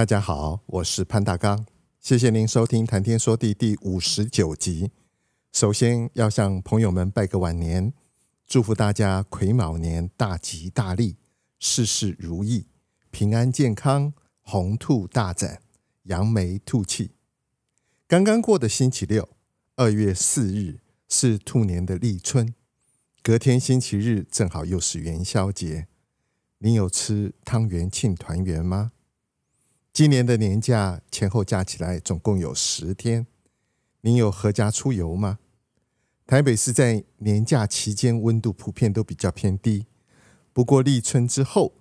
大家好，我是潘大刚，谢谢您收听《谈天说地》第五十九集。首先要向朋友们拜个晚年，祝福大家癸卯年大吉大利，事事如意，平安健康，鸿兔大展，扬眉吐气。刚刚过的星期六，二月四日是兔年的立春，隔天星期日正好又是元宵节。您有吃汤圆庆团圆吗？今年的年假前后加起来总共有十天，您有阖家出游吗？台北市在年假期间温度普遍都比较偏低，不过立春之后，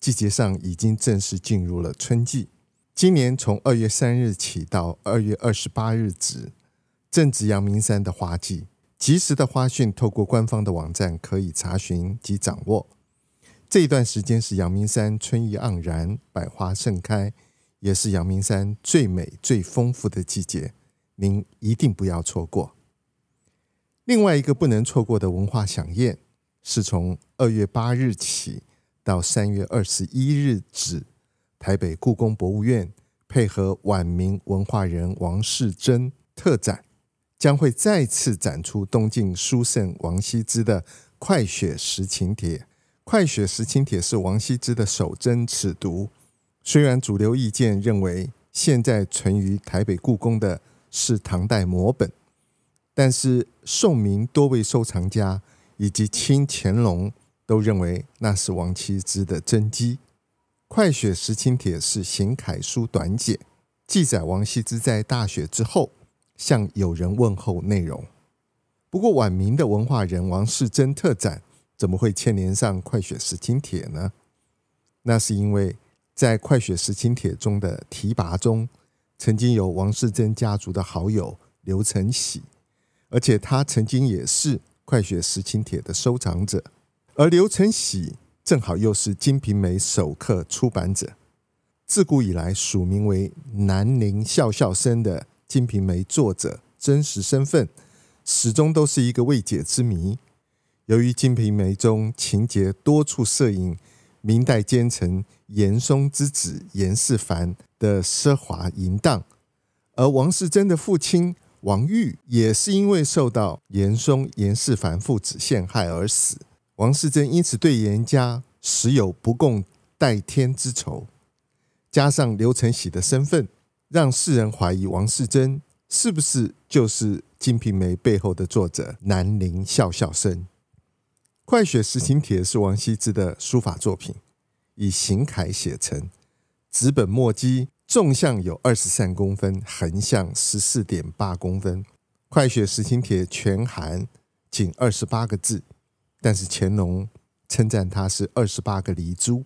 季节上已经正式进入了春季。今年从二月三日起到二月二十八日止，正值阳明山的花季，及时的花讯透过官方的网站可以查询及掌握。这一段时间是阳明山春意盎然，百花盛开。也是阳明山最美、最丰富的季节，您一定不要错过。另外一个不能错过的文化饗宴，是从二月八日起到三月二十一日止，台北故宫博物院配合晚明文化人王世贞特展，将会再次展出东晋书圣王羲之的《快雪时晴帖》。《快雪时晴帖》是王羲之的手真尺牍。虽然主流意见认为现在存于台北故宫的是唐代摹本，但是宋明多位收藏家以及清乾隆都认为那是王羲之的真迹。《快雪时晴帖》是行楷书短简，记载王羲之在大雪之后向友人问候内容。不过晚明的文化人王世贞特展怎么会牵连上《快雪时晴帖》呢？那是因为。在《快雪时晴帖》中的提拔中，曾经有王世贞家族的好友刘承喜，而且他曾经也是《快雪时晴帖》的收藏者。而刘承喜正好又是《金瓶梅》首刻出版者，自古以来署名为南宁笑笑生的《金瓶梅》作者真实身份，始终都是一个未解之谜。由于《金瓶梅》中情节多处摄影。明代奸臣严嵩之子严世蕃的奢华淫荡，而王世贞的父亲王玉也是因为受到严嵩、严世蕃父子陷害而死。王世贞因此对严家时有不共戴天之仇，加上刘承喜的身份，让世人怀疑王世贞是不是就是《金瓶梅》背后的作者南宁笑笑生。《快雪时晴帖》是王羲之的书法作品，以行楷写成，纸本墨迹，纵向有二十三公分，横向十四点八公分。《快雪时晴帖》全含仅二十八个字，但是乾隆称赞它是二十八个遗珠。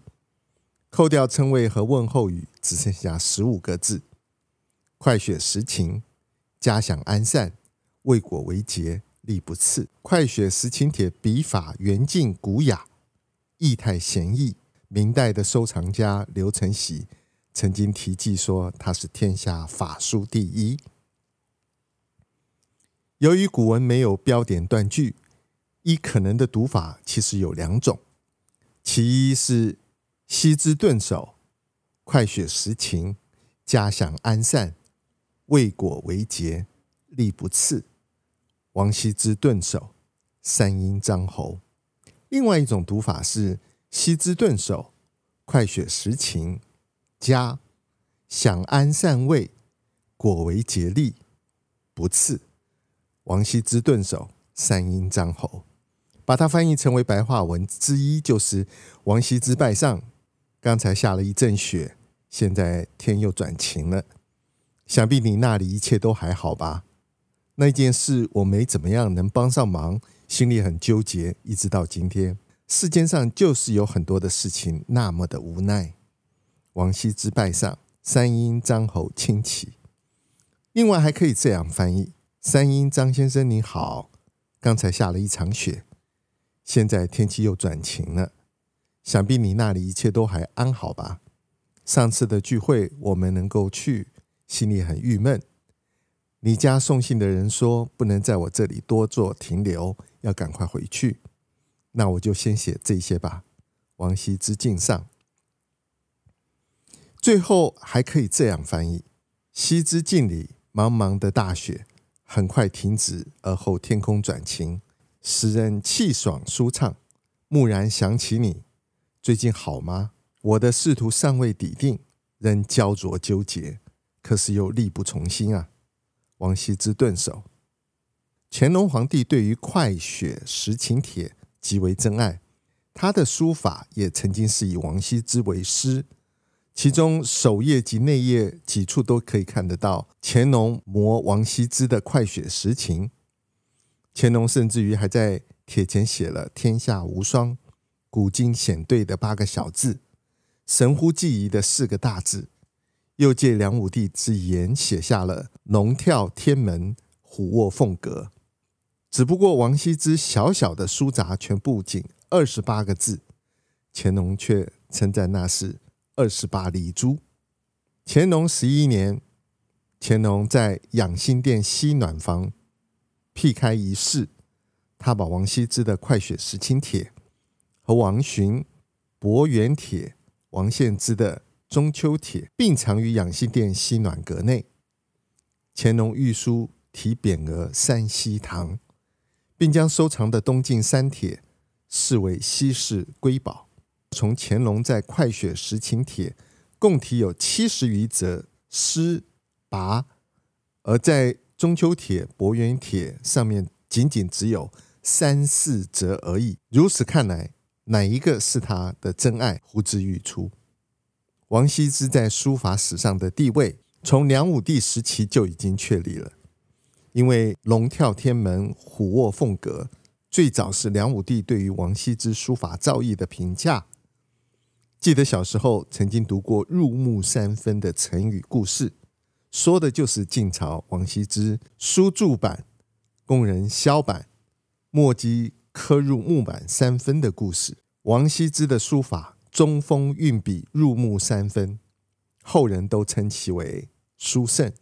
扣掉称谓和问候语，只剩下十五个字：“快雪时晴，家享安善，未果为节。”力不次，《快雪时晴帖》笔法圆净古雅，意态闲逸。明代的收藏家刘承喜曾经题记说，他是天下法书第一。由于古文没有标点断句，一可能的读法其实有两种：其一是“羲之顿首，快雪时晴，嘉享安善，未果为节，力不次。”王羲之顿首，三阴张侯。另外一种读法是：羲之顿首，快雪时晴，嘉祥安善未，果为竭，力不次。王羲之顿首，三阴张侯。把它翻译成为白话文之一，就是王羲之拜上。刚才下了一阵雪，现在天又转晴了。想必你那里一切都还好吧？那件事我没怎么样能帮上忙，心里很纠结，一直到今天。世间上就是有很多的事情那么的无奈。王羲之拜上，三英张侯亲启。另外还可以这样翻译：三英张先生你好，刚才下了一场雪，现在天气又转晴了，想必你那里一切都还安好吧？上次的聚会我们能够去，心里很郁闷。你家送信的人说不能在我这里多做停留，要赶快回去。那我就先写这些吧。王羲之敬上。最后还可以这样翻译：羲之敬礼。茫茫的大雪很快停止，而后天空转晴，使人气爽舒畅。蓦然想起你，最近好吗？我的仕途尚未底定，仍焦灼纠结，可是又力不从心啊。王羲之顿首。乾隆皇帝对于《快雪时晴帖》极为珍爱，他的书法也曾经是以王羲之为师。其中首页及内页几处都可以看得到乾隆摹王羲之的《快雪时晴》。乾隆甚至于还在帖前写了“天下无双，古今显对”的八个小字，神乎记忆的四个大字，又借梁武帝之言写下了“龙跳天门，虎卧凤阁”。只不过王羲之小小的书札全部仅二十八个字，乾隆却称赞那是。二十八丽珠。乾隆十一年，乾隆在养心殿西暖房辟开一室，他把王羲之的《快雪时晴帖》和王洵《伯远帖》、王献之的《中秋帖》并藏于养心殿西暖阁内。乾隆御书题匾额“三希堂”，并将收藏的东晋三帖视为稀世瑰宝。从乾隆在《快雪时晴帖》共题有七十余则诗跋，而在《中秋帖》《伯远帖》上面仅仅只有三四则而已。如此看来，哪一个是他的真爱，呼之欲出。王羲之在书法史上的地位，从梁武帝时期就已经确立了，因为“龙跳天门，虎卧凤阁”最早是梁武帝对于王羲之书法造诣的评价。记得小时候曾经读过“入木三分”的成语故事，说的就是晋朝王羲之书铸板，工人削板，墨迹刻入木板三分的故事。王羲之的书法中锋运笔，入木三分，后人都称其为书圣。《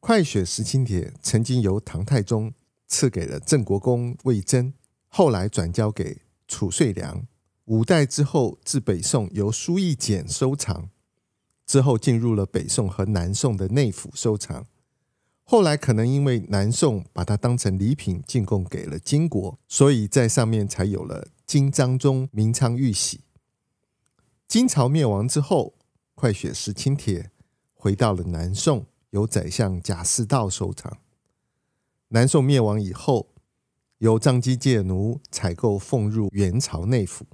快雪时晴帖》曾经由唐太宗赐给了郑国公魏征，后来转交给褚遂良。五代之后，至北宋由苏奕俭收藏，之后进入了北宋和南宋的内府收藏。后来可能因为南宋把它当成礼品进贡给了金国，所以在上面才有了金章宗明昌玉玺。金朝灭亡之后，《快雪时晴帖》回到了南宋，由宰相贾似道收藏。南宋灭亡以后，由张机介奴采购奉入元朝内府。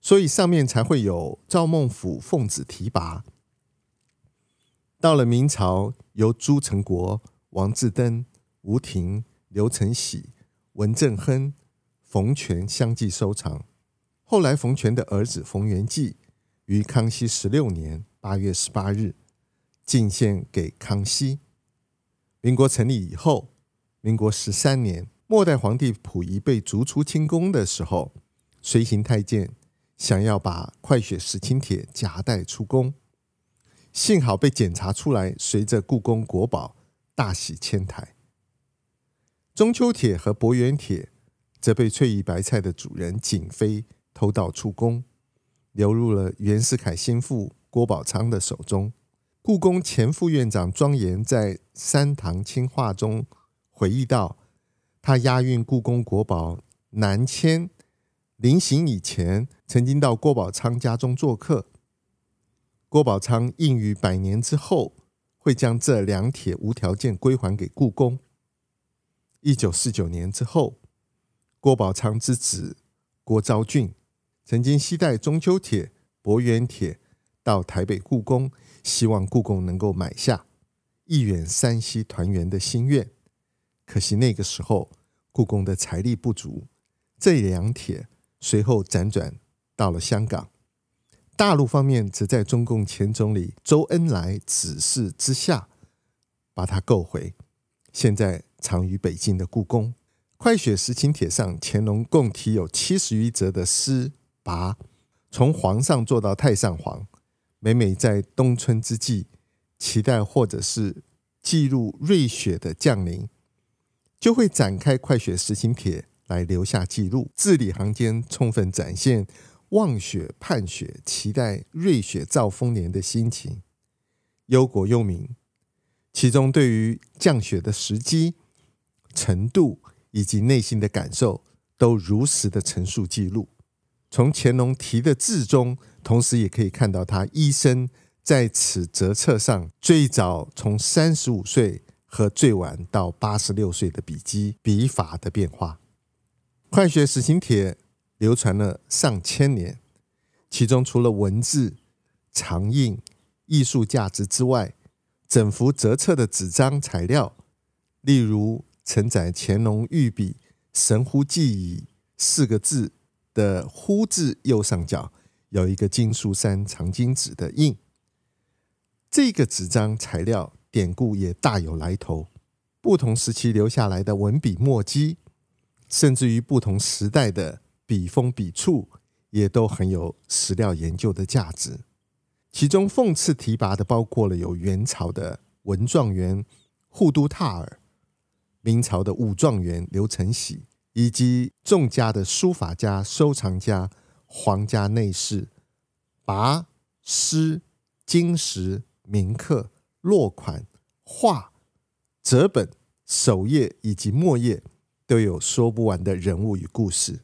所以上面才会有赵孟頫奉旨提拔。到了明朝，由朱成国、王志登、吴廷、刘承喜、文正亨、冯全相继收藏。后来冯全的儿子冯元济于康熙十六年八月十八日进献给康熙。民国成立以后，民国十三年，末代皇帝溥仪被逐出清宫的时候，随行太监。想要把《快雪时晴帖》夹带出宫，幸好被检查出来，随着故宫国宝大喜迁台。《中秋帖》和《伯远帖》则被翠玉白菜的主人景妃偷盗出宫，流入了袁世凯心腹郭宝昌的手中。故宫前副院长庄严在《三堂清话》中回忆道：“他押运故宫国宝南迁。”临行以前，曾经到郭宝昌家中做客。郭宝昌应于百年之后会将这两帖无条件归还给故宫。一九四九年之后，郭宝昌之子郭昭俊曾经携带《中秋帖》《伯远帖》到台北故宫，希望故宫能够买下，一圆山西团圆的心愿。可惜那个时候，故宫的财力不足，这两铁随后辗转到了香港。大陆方面则在中共前总理周恩来指示之下，把它购回，现在藏于北京的故宫。快雪时晴帖上，乾隆共题有七十余则的诗拔，从皇上做到太上皇，每每在冬春之际，期待或者是记录瑞雪的降临，就会展开快雪时晴帖来留下记录，字里行间充分展现。望雪盼雪，期待瑞雪兆丰年的心情，忧国忧民。其中对于降雪的时机、程度以及内心的感受，都如实的陈述记录。从乾隆题的字中，同时也可以看到他一生在此折册上最早从三十五岁和最晚到八十六岁的笔迹、笔法的变化。快雪时晴帖。流传了上千年，其中除了文字、长印、艺术价值之外，整幅折册的纸张材料，例如承载乾隆御笔“神乎既已”四个字的“乎”字右上角有一个金树山藏经纸的印，这个纸张材料典故也大有来头，不同时期留下来的文笔墨迹，甚至于不同时代的。笔锋笔触也都很有史料研究的价值。其中讽刺提拔的包括了有元朝的文状元护都塔尔、明朝的武状元刘承喜，以及众家的书法家、收藏家、皇家内侍、跋、诗、金石、铭刻、落款、画、折本、首页以及末页，都有说不完的人物与故事。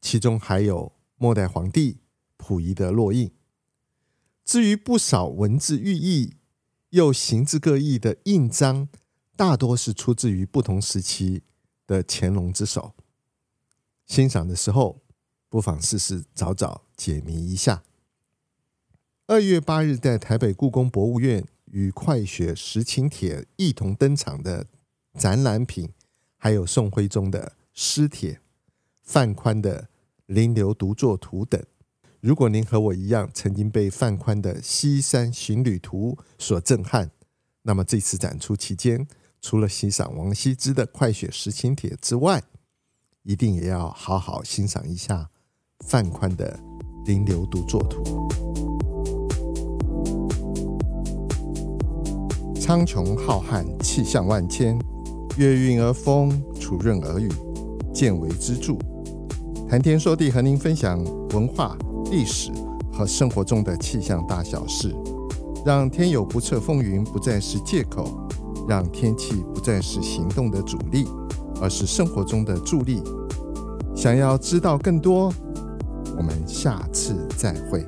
其中还有末代皇帝溥仪的烙印。至于不少文字寓意又形制各异的印章，大多是出自于不同时期的乾隆之手。欣赏的时候，不妨试试找找解谜一下。二月八日，在台北故宫博物院与《快雪时晴帖》一同登场的展览品，还有宋徽宗的诗帖。范宽的《临流独坐图》等，如果您和我一样曾经被范宽的《西山行旅图》所震撼，那么这次展出期间，除了欣赏王羲之的《快雪时晴帖》之外，一定也要好好欣赏一下范宽的《临流独坐图》。苍穹浩瀚，气象万千，月晕而风，楚润而雨，见微知著。谈天说地，和您分享文化、历史和生活中的气象大小事，让天有不测风云不再是借口，让天气不再是行动的阻力，而是生活中的助力。想要知道更多，我们下次再会。